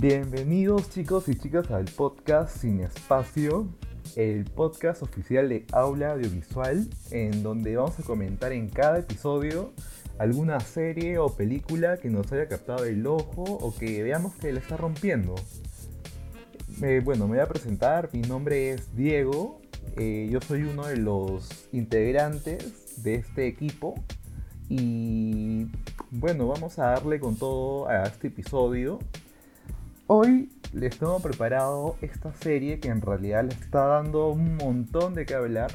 Bienvenidos chicos y chicas al podcast Sin Espacio, el podcast oficial de Aula Audiovisual, en donde vamos a comentar en cada episodio alguna serie o película que nos haya captado el ojo o que veamos que le está rompiendo. Eh, bueno, me voy a presentar, mi nombre es Diego, eh, yo soy uno de los integrantes de este equipo y bueno, vamos a darle con todo a este episodio. Hoy les tengo preparado esta serie que en realidad le está dando un montón de qué hablar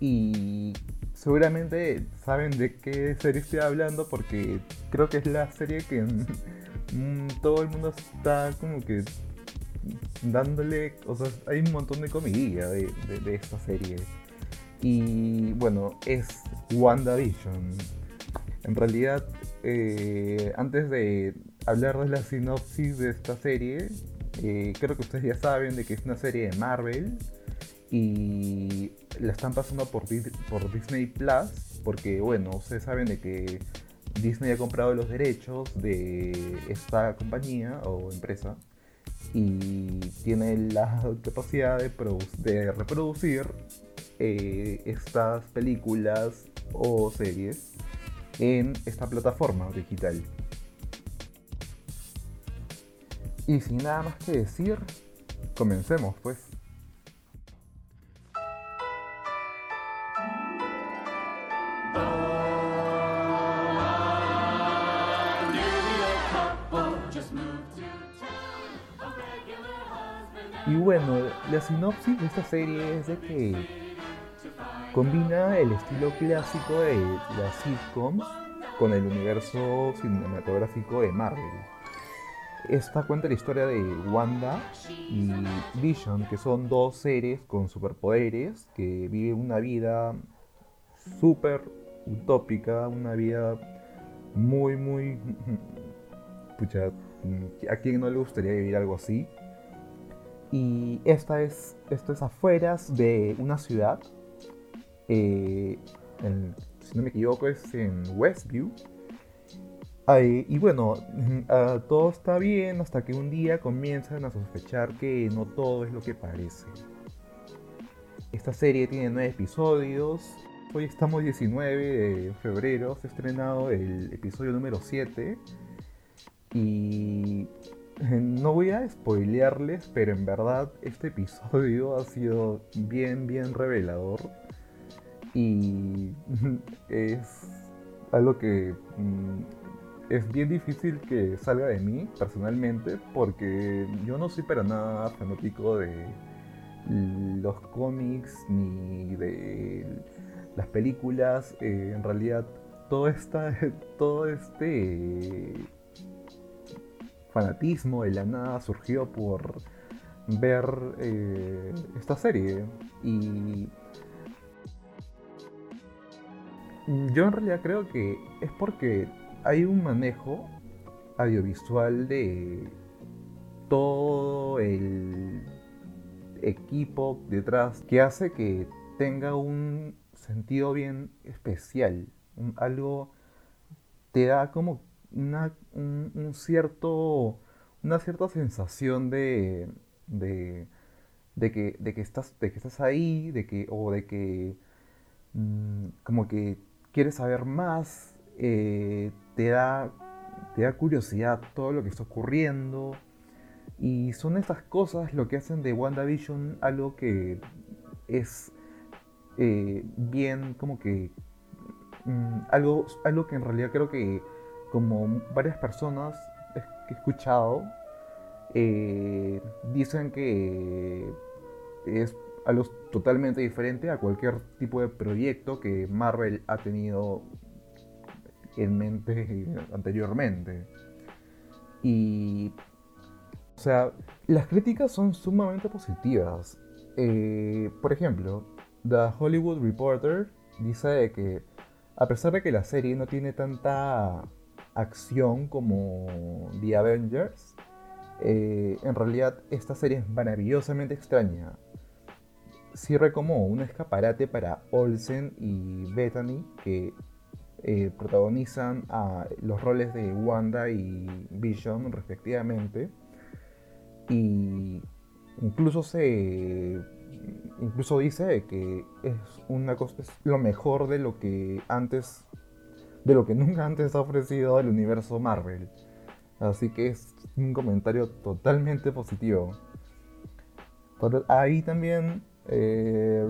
y seguramente saben de qué serie estoy hablando porque creo que es la serie que todo el mundo está como que dándole, o sea, hay un montón de comidilla de, esta serie. Y bueno, es WandaVision. En realidad, eh, antes de hablar de la sinopsis de esta serie, eh, creo que ustedes ya saben de que es una serie de Marvel y la están pasando por, Disney Plus, porque bueno, ustedes saben de que Disney ha comprado los derechos de esta compañía o empresa y tiene la capacidad de, de reproducir eh, estas películas o series en esta plataforma digital. Y sin nada más que decir, comencemos pues. Y bueno, la sinopsis de esta serie es de que combina el estilo clásico de las sitcoms con el universo cinematográfico de Marvel. Esta cuenta la historia de Wanda y Vision, que son dos seres con superpoderes que viven una vida súper utópica, una vida muy, muy... Pucha, ¿a quién no le gustaría vivir algo así? Y esta es, esto es afueras de una ciudad. Eh, si no me equivoco, es en Westview. Y bueno, ah, todo está bien hasta que un día comienzan a sospechar que no todo es lo que parece. Esta serie tiene nueve episodios. Hoy estamos 19 de febrero, se ha estrenado el episodio número 7. Y no voy a spoilearles, pero en verdad este episodio ha sido bien, bien revelador. Y es algo que mm, es bien difícil que salga de mí personalmente, porque yo no soy para nada fanático de los cómics ni de las películas. Eh, en realidad, todo, esta, todo este fanatismo de la nada surgió por ver eh, esta serie. Y yo en realidad creo que es porque hay un manejo audiovisual de todo el equipo detrás que hace que tenga un sentido bien especial. algo te da como un, cierto, una cierta sensación de, de, que, de, que estás, de que estás ahí, de que, o de que mm, como que quieres saber más, eh, te, da, te da curiosidad todo lo que está ocurriendo. Y son estas cosas lo que hacen de WandaVision algo que es eh, bien como que mm, algo, algo que en realidad creo que como varias personas que he escuchado, eh, dicen que es algo totalmente diferente a cualquier tipo de proyecto que Marvel ha tenido en mente anteriormente. Y, o sea, las críticas son sumamente positivas. Eh, por ejemplo, The Hollywood Reporter dice que a pesar de que la serie no tiene tanta acción como The Avengers, eh, en realidad esta serie es maravillosamente extraña. Sirve como un escaparate para Olsen y Bethany, que eh, protagonizan a los roles de Wanda y Vision respectivamente. Y incluso se incluso dice que es una cosa es lo mejor de lo que antes de lo que nunca antes ha ofrecido el universo Marvel. Así que es un comentario totalmente positivo. ahí también eh,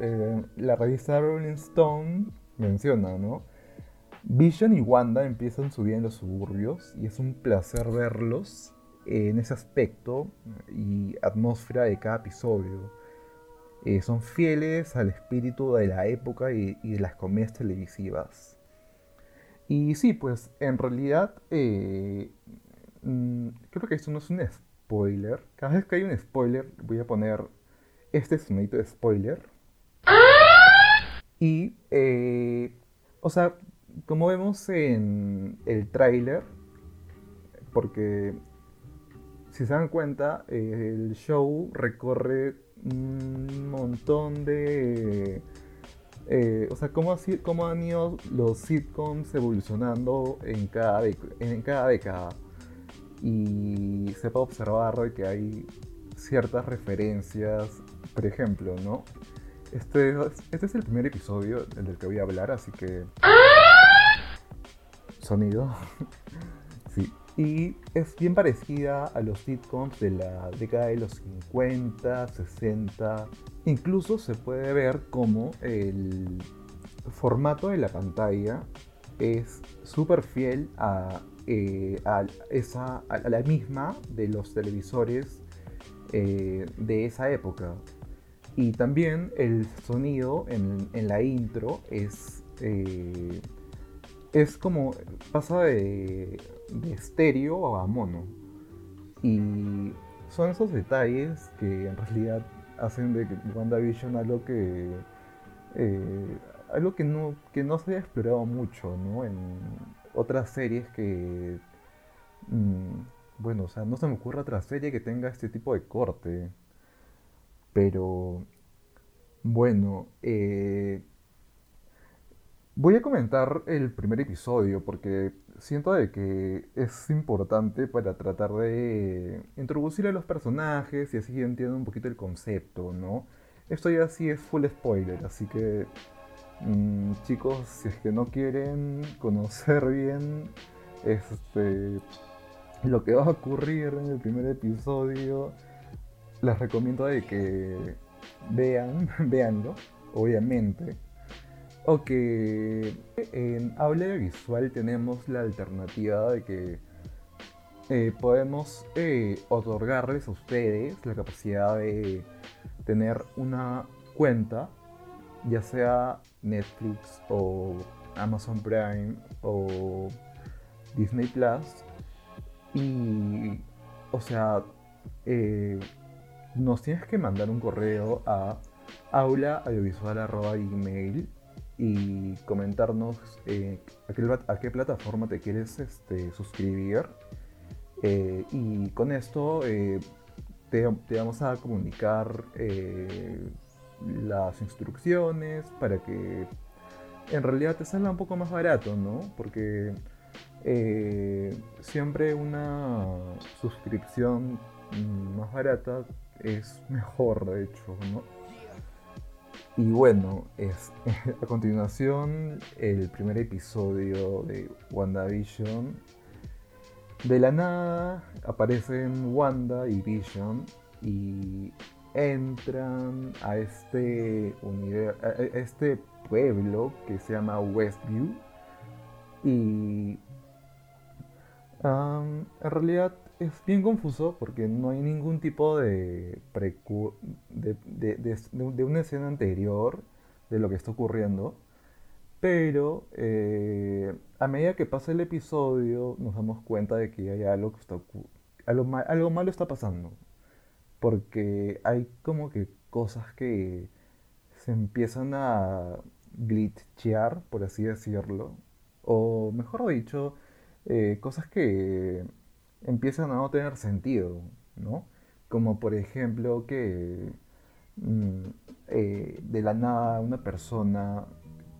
eh, la revista Rolling Stone menciona, ¿no? Vision y Wanda empiezan su vida en los suburbios y es un placer verlos en ese aspecto y atmósfera de cada episodio. Eh, son fieles al espíritu de la época y, de las comedias televisivas. Y sí, pues en realidad eh, mm, creo que esto no es un spoiler. Cada vez que hay un spoiler voy a poner este sonido de spoiler. Y, eh, o sea, como vemos en el tráiler, porque si se dan cuenta, el show recorre un montón de... Eh, o sea, cómo, así, cómo han ido los sitcoms evolucionando en cada, en cada década. Y se puede observar que hay ciertas referencias, por ejemplo, ¿no? Este, este es el primer episodio del que voy a hablar, así que... Sonido. sí. Y es bien parecida a los sitcoms de la década de los 50, 60. Incluso se puede ver como el formato de la pantalla es súper fiel a, eh, esa, a, la misma de los televisores eh, de esa época. Y también el sonido en, la intro es, eh, es como pasa de de estéreo a mono. Y son esos detalles que en realidad hacen de WandaVision algo que. Eh, algo que no, que no se haya explorado mucho, ¿no? En otras series que. Mm, bueno, o sea, no se me ocurre otra serie que tenga este tipo de corte. Pero. Bueno, eh, voy a comentar el primer episodio porque siento de que es importante para tratar de introducir a los personajes y así entiendo un poquito el concepto, ¿no? Esto ya sí es full spoiler, así que mm, chicos, si es que no quieren conocer bien este, lo que va a ocurrir en el primer episodio, les recomiendo de que vean, veanlo, obviamente o que en habla visual tenemos la alternativa de que eh, podemos eh, otorgarles a ustedes la capacidad de tener una cuenta, ya sea Netflix o Amazon Prime o Disney Plus. Y, o sea, eh, nos tienes que mandar un correo a aulaaudiovisual.email y comentarnos eh, a, qué, plataforma te quieres este, suscribir. Eh, y con esto eh, te, vamos a comunicar las instrucciones para que en realidad te salga un poco más barato, ¿no? Porque siempre una suscripción más barata es mejor, de hecho, ¿no? Y bueno, es a continuación el primer episodio de WandaVision. De la nada aparecen Wanda y Vision y entran a este, este pueblo que se llama Westview. Y en realidad es bien confuso porque no hay ningún tipo de, de, una escena anterior de lo que está ocurriendo. Pero eh, a medida que pasa el episodio nos damos cuenta de que hay algo que está algo, algo malo está pasando. Porque hay como que cosas que se empiezan a glitchear, por así decirlo. O mejor dicho, eh, cosas que empiezan a no tener sentido, ¿no? Como por ejemplo que mm, eh, de la nada una persona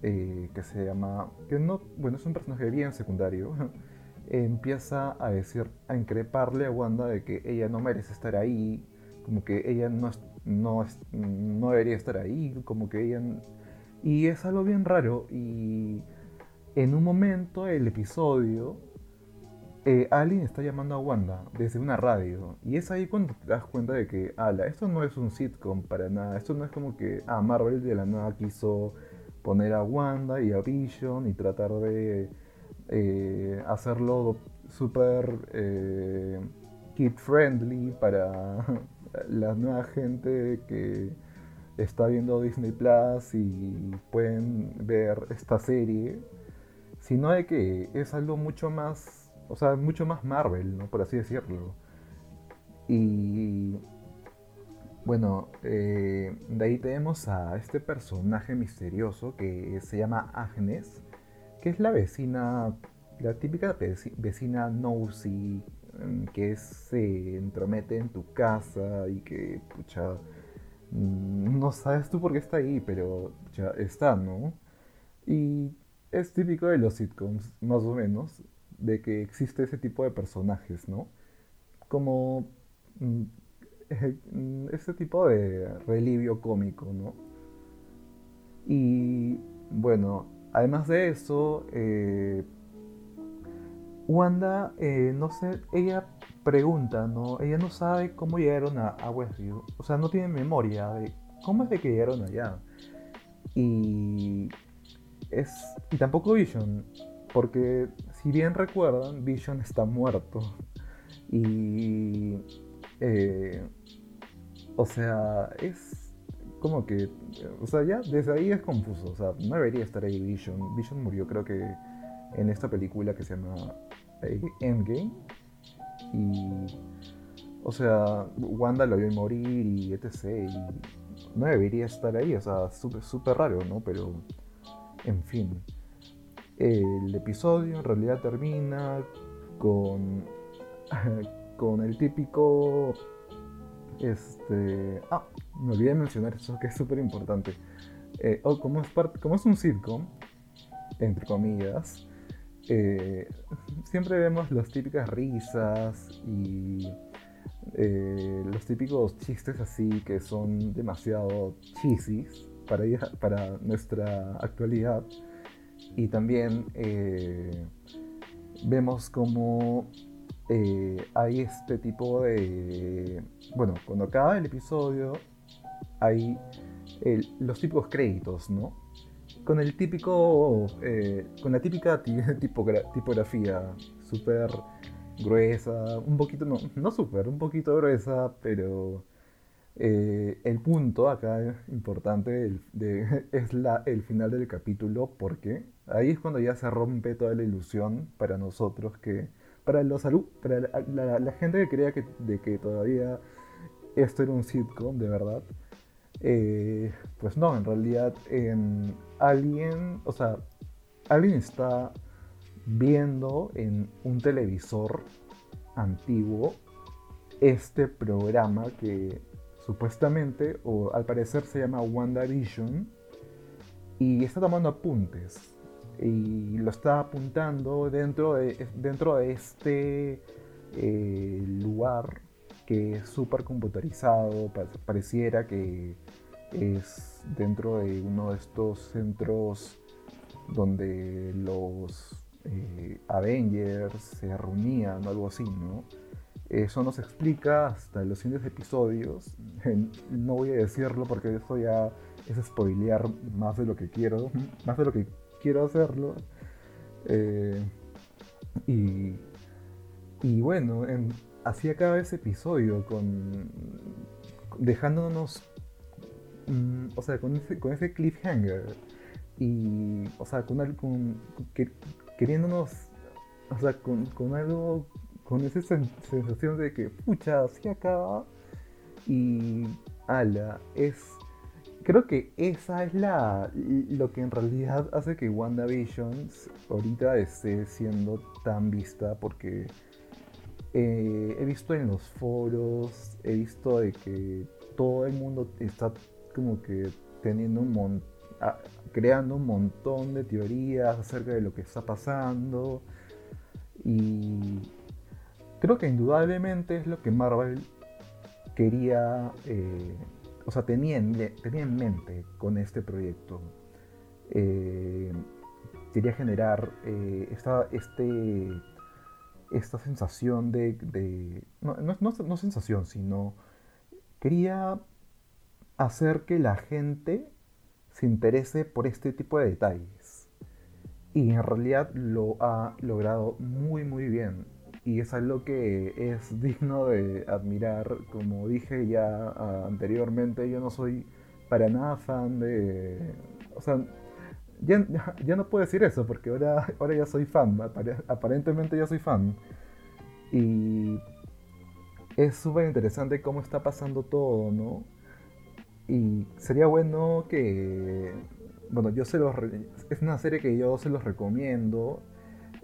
eh, que se llama, que no, bueno, es un personaje bien secundario, empieza a decir, a increparle a Wanda de que ella no merece estar ahí, como que ella no, no, no debería estar ahí, como que ella... Y es algo bien raro y en un momento el episodio, eh, está llamando a Wanda desde una radio y es ahí cuando te das cuenta de que, ala, esto no es un sitcom para nada, esto no es como que, ah, Marvel de la nada quiso poner a Wanda y a Vision y tratar de eh, hacerlo súper eh, kid friendly para la nueva gente que está viendo Disney Plus y pueden ver esta serie, sino de que es algo mucho más, o sea, mucho más Marvel, ¿no? Por así decirlo. Y bueno, eh, de ahí tenemos a este personaje misterioso que se llama Agnes, que es la vecina, la típica vecina nosy, mm, que se entromete en tu casa y que, pucha, mm, no sabes tú por qué está ahí, pero ya está, ¿no? Y es típico de los sitcoms, más o menos, de que existe ese tipo de personajes, ¿no? Como mm, ese tipo de relivio cómico, ¿no? Y bueno, además de eso, eh, Wanda, eh, no sé, ella pregunta, ¿no? Ella no sabe cómo llegaron a, a, Westview, o sea, no tiene memoria de cómo es de que llegaron allá. Y es y tampoco Vision, porque si bien recuerdan, Vision está muerto. Y eh, o sea, es como que, o sea, ya desde ahí es confuso, o sea, no debería estar ahí Vision. Vision murió creo que en esta película que se llama eh, Endgame. Y, o sea, Wanda lo vio morir y etc. Y no debería estar ahí, o sea, súper raro, ¿no? Pero, en fin. El episodio en realidad termina con, con el típico este. Ah, me olvidé de mencionar eso que es súper importante. Eh, como, es como es un sitcom, entre comillas, eh, siempre vemos las típicas risas y eh, los típicos chistes así que son demasiado cheesy para, para nuestra actualidad. Y también vemos como eh, hay este tipo de... Bueno, cuando acaba el episodio hay los típicos créditos, ¿no? Con el típico... Eh, con la típica tipografía súper gruesa, un poquito, no, no súper, un poquito gruesa, pero eh, el punto acá importante es la, el final del capítulo porque ahí es cuando ya se rompe toda la ilusión para nosotros que para los para la, gente que creía que, de que todavía esto era un sitcom, de verdad, eh, pues no, en realidad alguien, o sea, alguien está viendo en un televisor antiguo este programa que supuestamente o al parecer se llama WandaVision y está tomando apuntes y lo está apuntando dentro de, dentro de este eh, lugar que es súper computarizado, pareciera que es dentro de uno de estos centros donde los eh, Avengers se reunían o algo así, ¿no? Eso nos explica hasta los siguientes episodios. No voy a decirlo porque eso ya es spoilear más de lo que quiero, más de lo que quiero hacerlo. Eh, y, y bueno, así acaba ese episodio con dejándonos, mm, o sea, con ese, con ese cliffhanger y, o sea, con, con que, queriéndonos, o sea, con, con algo, con esa sensación de que, pucha, así acaba y, ala, es creo que esa es la lo que en realidad hace que WandaVision ahorita esté siendo tan vista porque eh, he visto en los foros, he visto de que todo el mundo está como que teniendo un creando un montón de teorías acerca de lo que está pasando. Y creo que indudablemente es lo que Marvel quería, eh, o sea, tenía en, tenía en, mente con este proyecto. Eh, quería generar eh, esta, este, esta sensación de... no, no, sensación, sino quería hacer que la gente se interese por este tipo de detalles. Y en realidad lo ha logrado muy muy bien. Y es algo que es digno de admirar. Como dije ya ah, anteriormente, yo no soy para nada fan de... O sea, ya, ya, no puedo decir eso porque ahora, ahora ya soy fan. Aparentemente ya soy fan. Y es súper interesante cómo está pasando todo, ¿no? Y sería bueno que, bueno, yo se los, es una serie que yo se los recomiendo.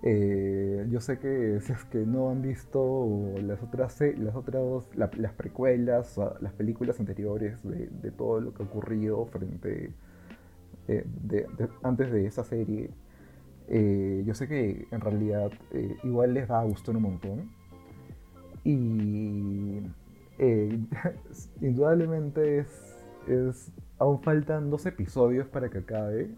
Eh, yo sé que si es que no han visto las otras, las otras, las precuelas, las películas anteriores de, todo lo que ha ocurrido frente, eh, antes de esa serie, eh, yo sé que en realidad igual les va a gustar un montón. Y indudablemente es es, aún faltan dos episodios para que acabe.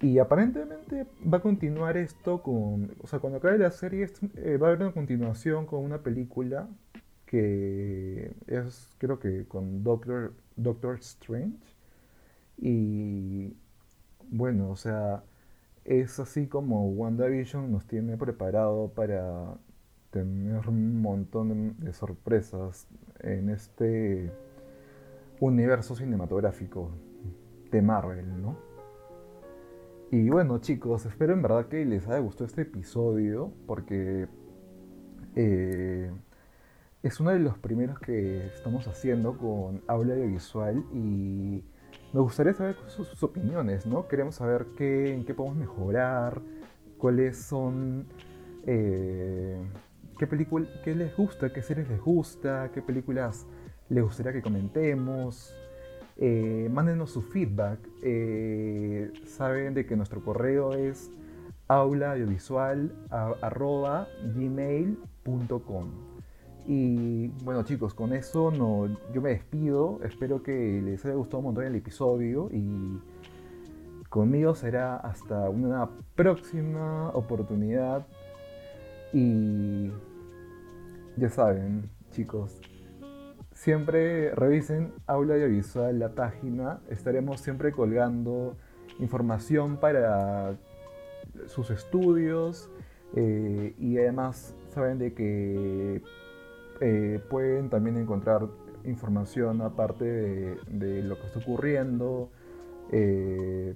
Y aparentemente va a continuar esto con... O sea, cuando acabe la serie eh, va a haber una continuación con una película que es creo que con Doctor, Doctor Strange. Y bueno, o sea, es así como WandaVision nos tiene preparado para tener un montón de sorpresas en este universo cinematográfico de Marvel, ¿no? Y bueno chicos, espero en verdad que les haya gustado este episodio porque eh, es uno de los primeros que estamos haciendo con aula audiovisual y me gustaría saber sus, opiniones, ¿no? Queremos saber qué, en qué podemos mejorar, cuáles son... Eh, qué película, qué les gusta, qué series les gusta, qué películas les gustaría que comentemos. Eh, mándenos su feedback. Eh, saben de que nuestro correo es aulaaudiovisual.gmail.com Y bueno chicos, con eso no, yo me despido. Espero que les haya gustado un montón el episodio y conmigo será hasta una próxima oportunidad. Y ya saben chicos, siempre revisen Aula Audiovisual, la página. Estaremos siempre colgando información para sus estudios eh, y además saben de que eh, pueden también encontrar información aparte de, lo que está ocurriendo. Eh,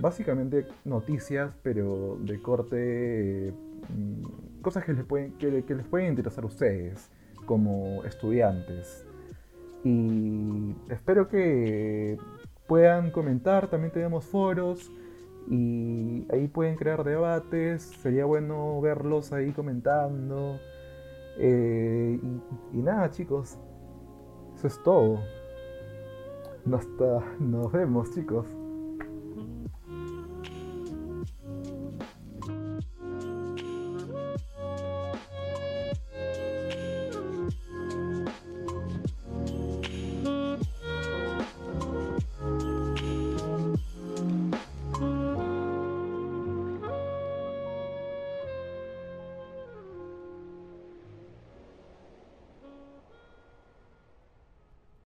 básicamente noticias, pero de corte, mm, cosas que les, pueden, que les pueden interesar a ustedes como estudiantes. Y espero que puedan comentar, también tenemos foros y ahí pueden crear debates, sería bueno verlos ahí comentando. Eh, y, nada chicos, eso es todo. Hasta nos vemos chicos.